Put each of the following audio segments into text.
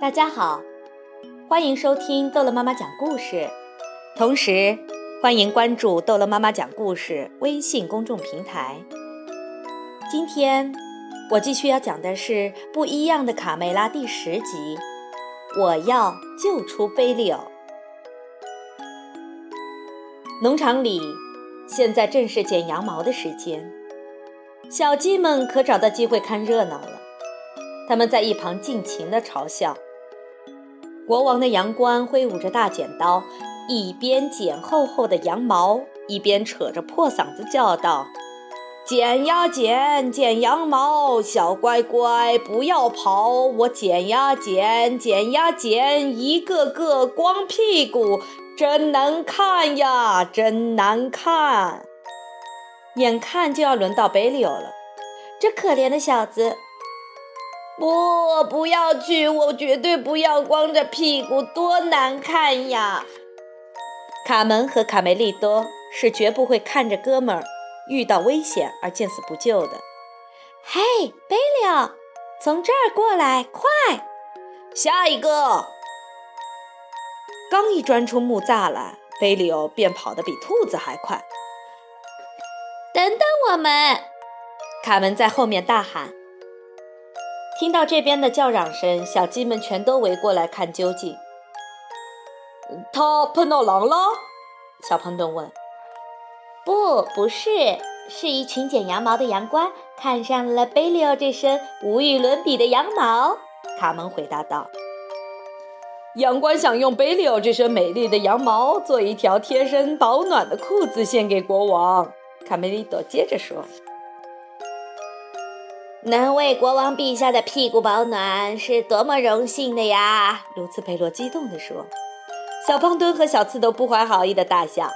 大家好，欢迎收听逗乐妈妈讲故事，同时欢迎关注逗乐妈妈讲故事微信公众平台。今天我继续要讲的是《不一样的卡梅拉》第十集，我要救出贝利欧。农场里现在正是剪羊毛的时间，小鸡们可找到机会看热闹了。他们在一旁尽情地嘲笑。国王的羊倌挥舞着大剪刀，一边剪厚厚的羊毛，一边扯着破嗓子叫道：“剪呀剪，剪羊毛，小乖乖不要跑！我剪呀剪，剪呀剪，一个个光屁股，真难看呀，真难看！”眼看就要轮到贝利欧了，这可怜的小子。不，不要去！我绝对不要光着屁股，多难看呀！卡门和卡梅利多是绝不会看着哥们儿遇到危险而见死不救的。嘿，贝利奥，从这儿过来，快！下一个！刚一钻出木栅栏，贝利奥便跑得比兔子还快。等等我们！卡门在后面大喊。听到这边的叫嚷声，小鸡们全都围过来看究竟。他碰到狼了？小胖墩问。不，不是，是一群剪羊毛的羊倌看上了贝利奥这身无与伦比的羊毛。卡门回答道。羊倌想用贝利奥这身美丽的羊毛做一条贴身保暖的裤子献给国王。卡梅利多接着说。能为国王陛下的屁股保暖是多么荣幸的呀！卢茨佩洛激动地说。小胖墩和小刺头不怀好意的大笑。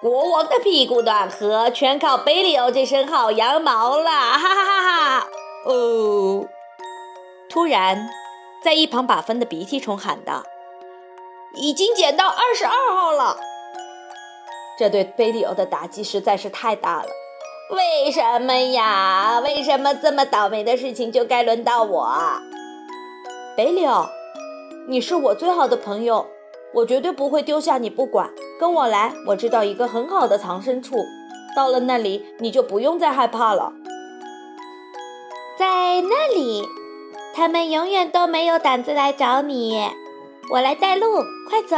国王的屁股暖和，全靠贝利欧这身好羊毛了！哈哈哈哈！哦！突然，在一旁把风的鼻涕虫喊道：“已经捡到二十二号了！”这对贝利欧的打击实在是太大了。为什么呀？为什么这么倒霉的事情就该轮到我？北柳，你是我最好的朋友，我绝对不会丢下你不管。跟我来，我知道一个很好的藏身处，到了那里你就不用再害怕了。在那里，他们永远都没有胆子来找你。我来带路，快走！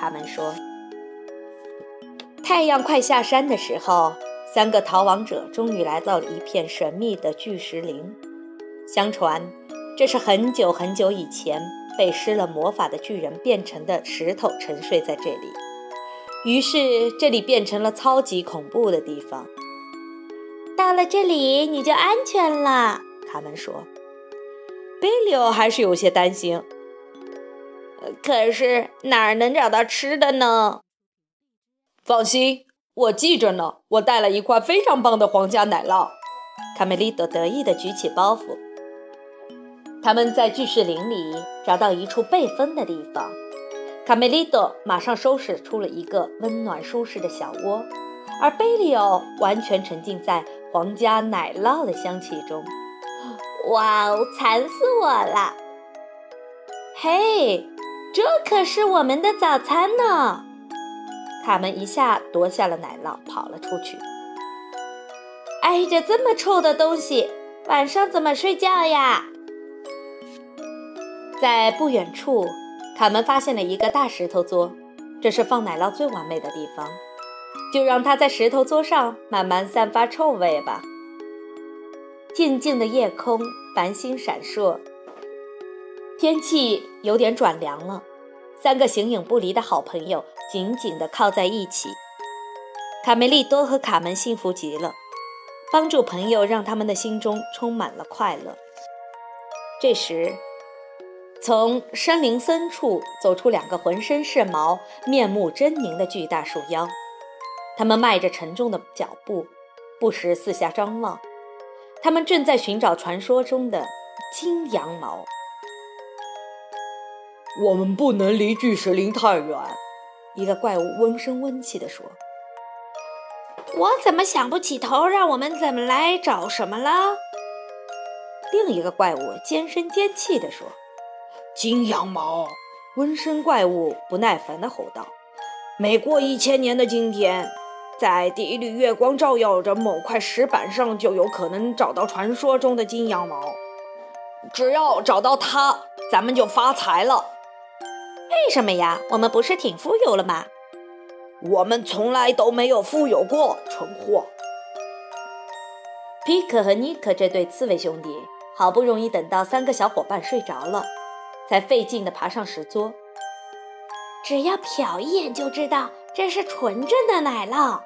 卡门说。太阳快下山的时候。三个逃亡者终于来到了一片神秘的巨石林。相传，这是很久很久以前被施了魔法的巨人变成的石头沉睡在这里，于是这里变成了超级恐怖的地方。到了这里你就安全了，卡门说。贝利欧还是有些担心。可是哪儿能找到吃的呢？放心。我记着呢，我带了一块非常棒的皇家奶酪。卡梅利多得意地举起包袱。他们在巨石林里找到一处被封的地方，卡梅利多马上收拾出了一个温暖舒适的小窝，而贝利奥完全沉浸在皇家奶酪的香气中。哇哦，馋死我了！嘿，这可是我们的早餐呢。卡门一下夺下了奶酪，跑了出去。挨着这么臭的东西，晚上怎么睡觉呀？在不远处，卡门发现了一个大石头桌，这是放奶酪最完美的地方。就让它在石头桌上慢慢散发臭味吧。静静的夜空，繁星闪烁，天气有点转凉了。三个形影不离的好朋友紧紧地靠在一起。卡梅利多和卡门幸福极了，帮助朋友让他们的心中充满了快乐。这时，从山林深处走出两个浑身是毛、面目狰狞的巨大树妖，他们迈着沉重的脚步，不时四下张望。他们正在寻找传说中的金羊毛。我们不能离巨石林太远，一个怪物温声温气地说：“我怎么想不起头，让我们怎么来找什么了？”另一个怪物尖声尖气地说：“金羊毛，温声怪物不耐烦地吼道：“每过一千年的今天，在第一缕月光照耀着某块石板上，就有可能找到传说中的金羊毛。只要找到它，咱们就发财了。”为什么呀？我们不是挺富有了吗？我们从来都没有富有过，蠢货。皮克和尼克这对刺猬兄弟，好不容易等到三个小伙伴睡着了，才费劲地爬上石桌。只要瞟一眼就知道这是纯正的奶酪。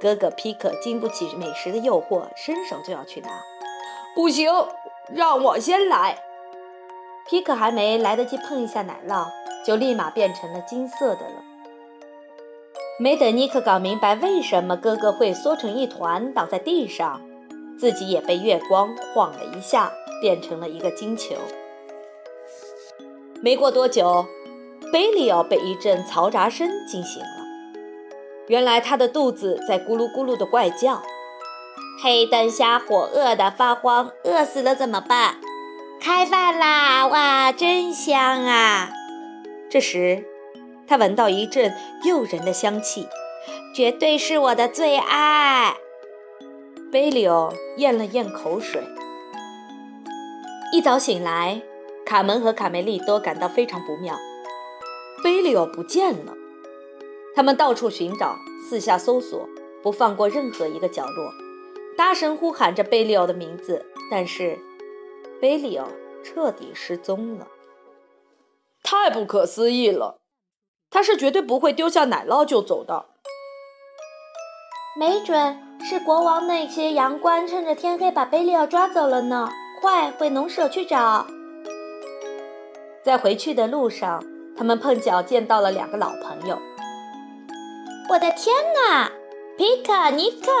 哥哥皮克经不起美食的诱惑，伸手就要去拿。不行，让我先来。皮克还没来得及碰一下奶酪，就立马变成了金色的了。没等尼克搞明白为什么哥哥会缩成一团倒在地上，自己也被月光晃了一下，变成了一个金球。没过多久，贝利奥被一阵嘈杂声惊醒了。原来他的肚子在咕噜咕噜的怪叫。黑灯瞎火，饿得发慌，饿死了怎么办？开饭啦！哇，真香啊！这时。他闻到一阵诱人的香气，绝对是我的最爱。贝利奥咽了咽口水。一早醒来，卡门和卡梅利多感到非常不妙，贝利奥不见了。他们到处寻找，四下搜索，不放过任何一个角落，大声呼喊着贝利奥的名字。但是，贝利奥彻底失踪了。太不可思议了！他是绝对不会丢下奶酪就走的。没准是国王那些羊官趁着天黑把贝利奥抓走了呢。快回农舍去找！在回去的路上，他们碰巧见到了两个老朋友。我的天哪，皮卡、尼克，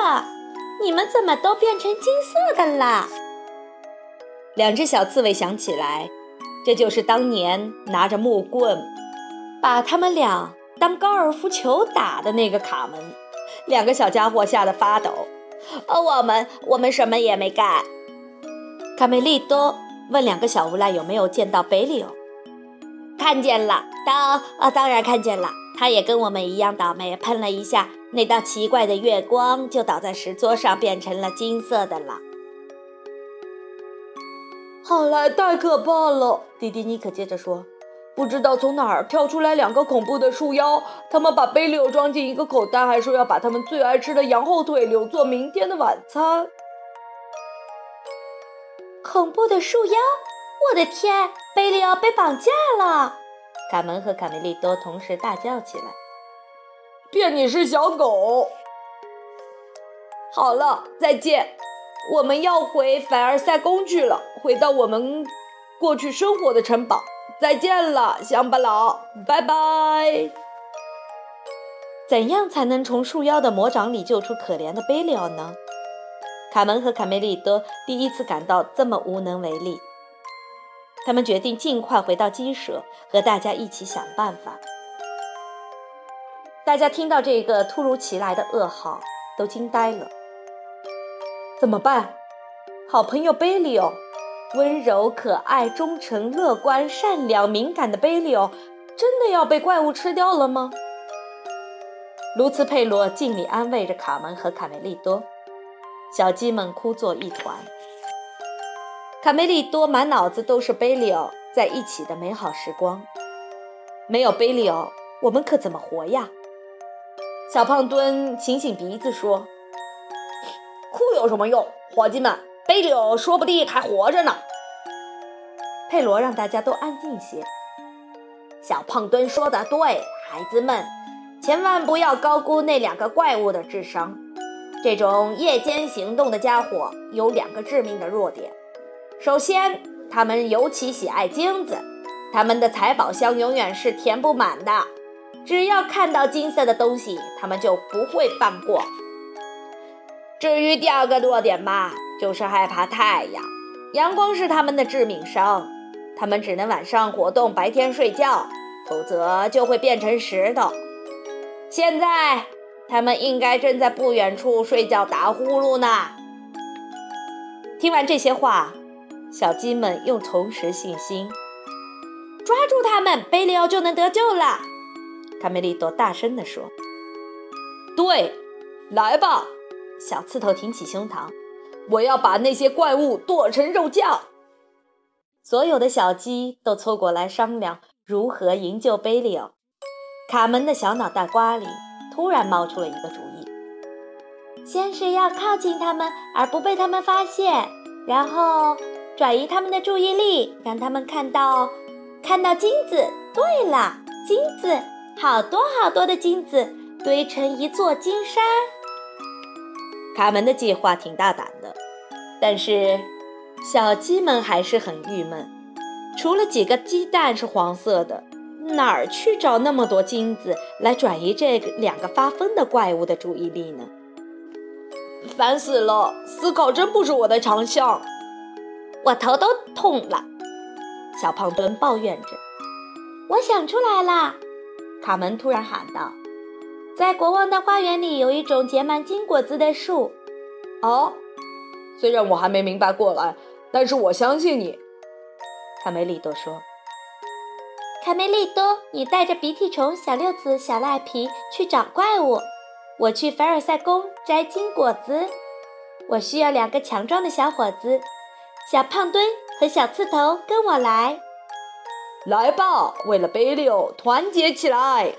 你们怎么都变成金色的了？两只小刺猬想起来，这就是当年拿着木棍。把他们俩当高尔夫球打的那个卡门，两个小家伙吓得发抖。哦，我们我们什么也没干。卡梅利多问两个小无赖有没有见到贝利欧。看见了，当啊，当然看见了。他也跟我们一样倒霉，喷了一下那道奇怪的月光，就倒在石桌上，变成了金色的了。后来太可怕了，弟弟尼可接着说。不知道从哪儿跳出来两个恐怖的树妖，他们把贝利欧装进一个口袋，还说要把他们最爱吃的羊后腿留作明天的晚餐。恐怖的树妖！我的天，贝利奥被绑架了！卡门和卡梅利多同时大叫起来：“骗你是小狗！”好了，再见，我们要回凡尔赛宫去了，回到我们过去生活的城堡。再见了，乡巴佬，拜拜。怎样才能从树妖的魔掌里救出可怜的贝利奥呢？卡门和卡梅利多第一次感到这么无能为力。他们决定尽快回到鸡舍，和大家一起想办法。大家听到这个突如其来的噩耗，都惊呆了。怎么办？好朋友贝利奥。温柔、可爱、忠诚、乐观、善良、敏感的贝利欧，真的要被怪物吃掉了吗？卢茨佩罗尽力安慰着卡门和卡梅利多，小鸡们哭作一团。卡梅利多满脑子都是贝利欧在一起的美好时光，没有贝利欧，我们可怎么活呀？小胖墩醒醒鼻子说：“有什么用，伙计们？”贝利欧说不定还活着呢。佩罗让大家都安静些。小胖墩说的对，孩子们，千万不要高估那两个怪物的智商。这种夜间行动的家伙有两个致命的弱点：首先，他们尤其喜爱金子，他们的财宝箱永远是填不满的。只要看到金色的东西，他们就不会放过。至于第二个弱点嘛。就是害怕太阳，阳光是他们的致命伤，他们只能晚上活动，白天睡觉，否则就会变成石头。现在他们应该正在不远处睡觉打呼噜呢。听完这些话，小鸡们又重拾信心。抓住他们，贝利奥就能得救了。卡梅利多大声地说：“对，来吧！”小刺头挺起胸膛：“我要把那些怪物剁成肉酱。”所有的小鸡都凑过来商量如何营救贝利奥。卡门的小脑袋瓜里突然冒出了一个主意：先是要靠近他们，而不被他们发现，然后转移他们的注意力，让他们看到看到金子。对了，金子，好多好多的金子堆成一座金山。卡门的计划挺大胆的，但是。小鸡们还是很郁闷，除了几个鸡蛋是黄色的，哪儿去找那么多金子来转移这两个发疯的怪物的注意力呢？烦死了！思考真不是我的长项，我头都痛了。小胖墩抱怨着。我想出来了！卡门突然喊道：“在国王的花园里有一种结满金果子的树。”哦，虽然我还没明白过来。但是我相信你，卡梅利多说。卡梅利多，你带着鼻涕虫、小六子、小赖皮去找怪物，我去凡尔赛宫摘金果子。我需要两个强壮的小伙子，小胖墩和小刺头，跟我来。来吧，为了贝利欧，团结起来！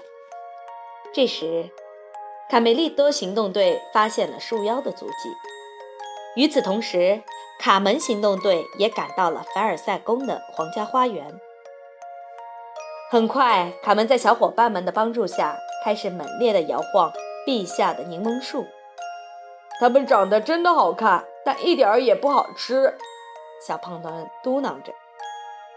这时，卡梅利多行动队发现了树妖的足迹。与此同时，卡门行动队也赶到了凡尔赛宫的皇家花园。很快，卡门在小伙伴们的帮助下，开始猛烈地摇晃陛下的柠檬树。它们长得真的好看，但一点儿也不好吃。小胖墩嘟囔着：“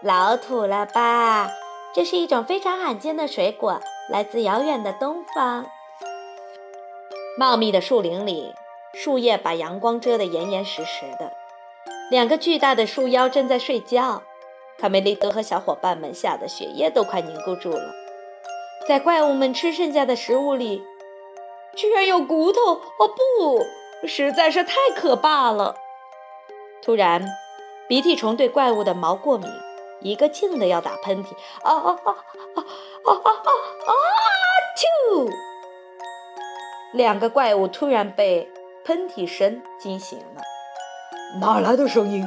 老土了吧？这是一种非常罕见的水果，来自遥远的东方。”茂密的树林里，树叶把阳光遮得严严实实的。两个巨大的树妖正在睡觉，卡梅利多和小伙伴们吓得血液都快凝固住了。在怪物们吃剩下的食物里，居然有骨头！哦不，实在是太可怕了！突然，鼻涕虫对怪物的毛过敏，一个劲的要打喷嚏。啊啊啊啊啊啊啊！啾！两个怪物突然被喷嚏声惊醒了。哪来的声音？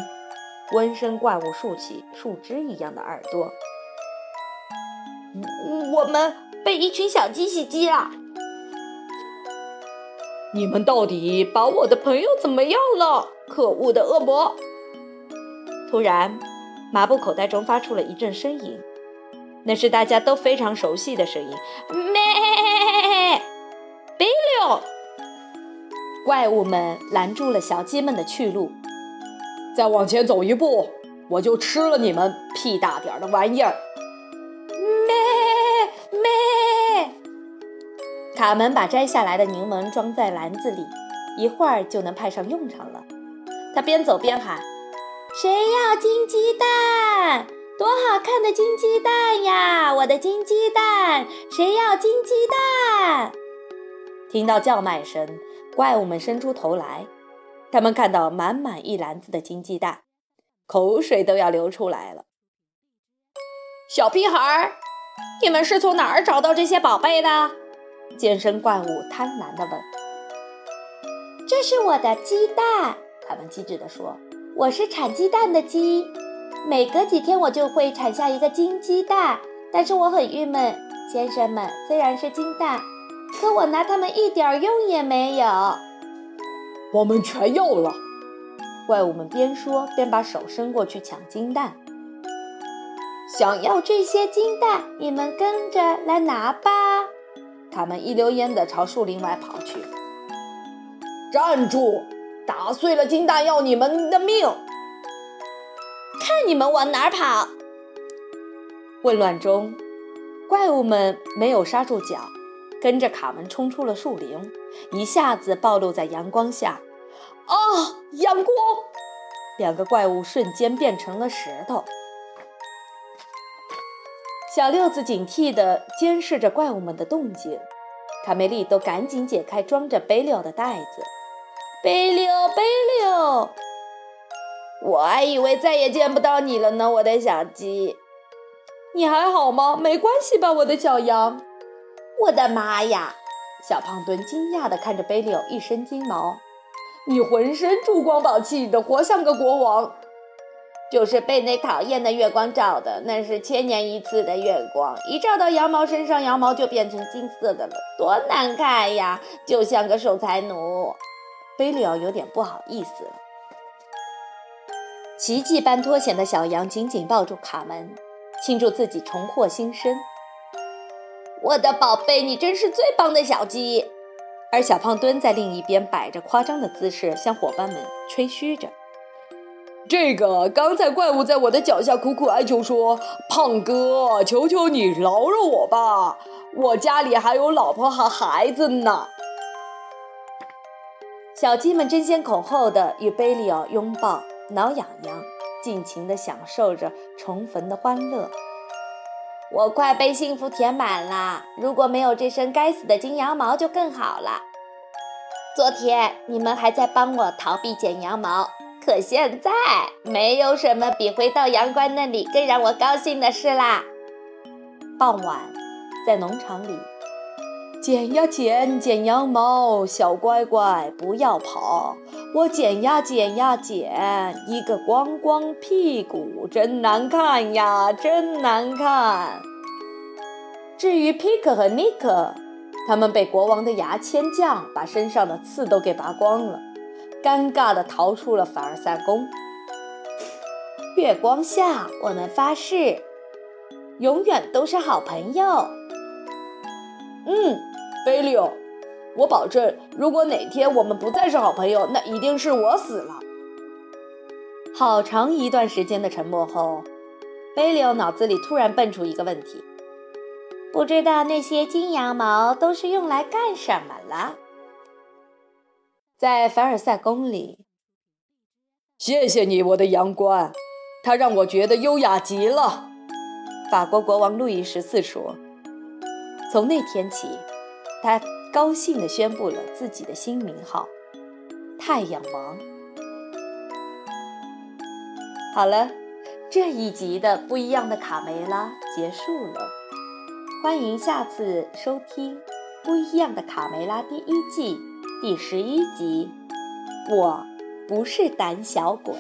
温身怪物竖起树枝一样的耳朵。我们被一群小鸡袭击了。你们到底把我的朋友怎么样了？可恶的恶魔！突然，麻布口袋中发出了一阵呻吟，那是大家都非常熟悉的声音。咩！贝利怪物们拦住了小鸡们的去路。再往前走一步，我就吃了你们屁大点儿的玩意儿！咩咩！卡门把摘下来的柠檬装在篮子里，一会儿就能派上用场了。他边走边喊：“谁要金鸡蛋？多好看的金鸡蛋呀！我的金鸡蛋！谁要金鸡蛋？”听到叫卖声，怪物们伸出头来。他们看到满满一篮子的金鸡蛋，口水都要流出来了。小屁孩儿，你们是从哪儿找到这些宝贝的？健身怪物贪婪地问。“这是我的鸡蛋。”他们机智地说，“我是产鸡蛋的鸡，每隔几天我就会产下一个金鸡蛋。但是我很郁闷，先生们，虽然是金蛋，可我拿它们一点用也没有。”我们全要了！怪物们边说边把手伸过去抢金蛋。想要这些金蛋，你们跟着来拿吧！他们一溜烟地朝树林外跑去。站住！打碎了金蛋要你们的命！看你们往哪儿跑！混乱中，怪物们没有刹住脚。跟着卡门冲出了树林，一下子暴露在阳光下。啊！阳光！两个怪物瞬间变成了石头。小六子警惕地监视着怪物们的动静。卡梅利都赶紧解开装着贝柳的袋子。贝柳，贝柳！我还以为再也见不到你了呢，我的小鸡。你还好吗？没关系吧，我的小羊？我的妈呀！小胖墩惊讶地看着贝利欧一身金毛，你浑身珠光宝气的，活像个国王。就是被那讨厌的月光照的，那是千年一次的月光，一照到羊毛身上，羊毛就变成金色的了，多难看呀，就像个守财奴。贝利奥有点不好意思了。奇迹般脱险的小羊紧紧抱住卡门，庆祝自己重获新生。我的宝贝，你真是最棒的小鸡。而小胖墩在另一边摆着夸张的姿势，向伙伴们吹嘘着。这个刚才怪物在我的脚下苦苦哀求说：“胖哥，求求你饶了我吧，我家里还有老婆和孩子呢。”小鸡们争先恐后的与贝利奥拥抱、挠痒痒，尽情地享受着重逢的欢乐。我快被幸福填满了，如果没有这身该死的金羊毛就更好了。昨天你们还在帮我逃避剪羊毛。可现在没有什么比回到阳关那里更让我高兴的事啦。傍晚，在农场里，剪呀剪，剪羊毛，小乖乖不要跑。我剪呀剪呀剪，一个光光屁股真难看呀，真难看。至于皮克和尼克，他们被国王的牙签匠把身上的刺都给拔光了。尴尬地逃出了凡尔赛宫。月光下，我们发誓，永远都是好朋友。嗯，菲利欧，我保证，如果哪天我们不再是好朋友，那一定是我死了。好长一段时间的沉默后，贝利欧脑子里突然蹦出一个问题：不知道那些金羊毛都是用来干什么了？在凡尔赛宫里，谢谢你，我的阳关，它让我觉得优雅极了。法国国王路易十四说：“从那天起，他高兴地宣布了自己的新名号——太阳王。”好了，这一集的不一样的卡梅拉结束了，欢迎下次收听《不一样的卡梅拉》第一季。第十一集，我不是胆小鬼。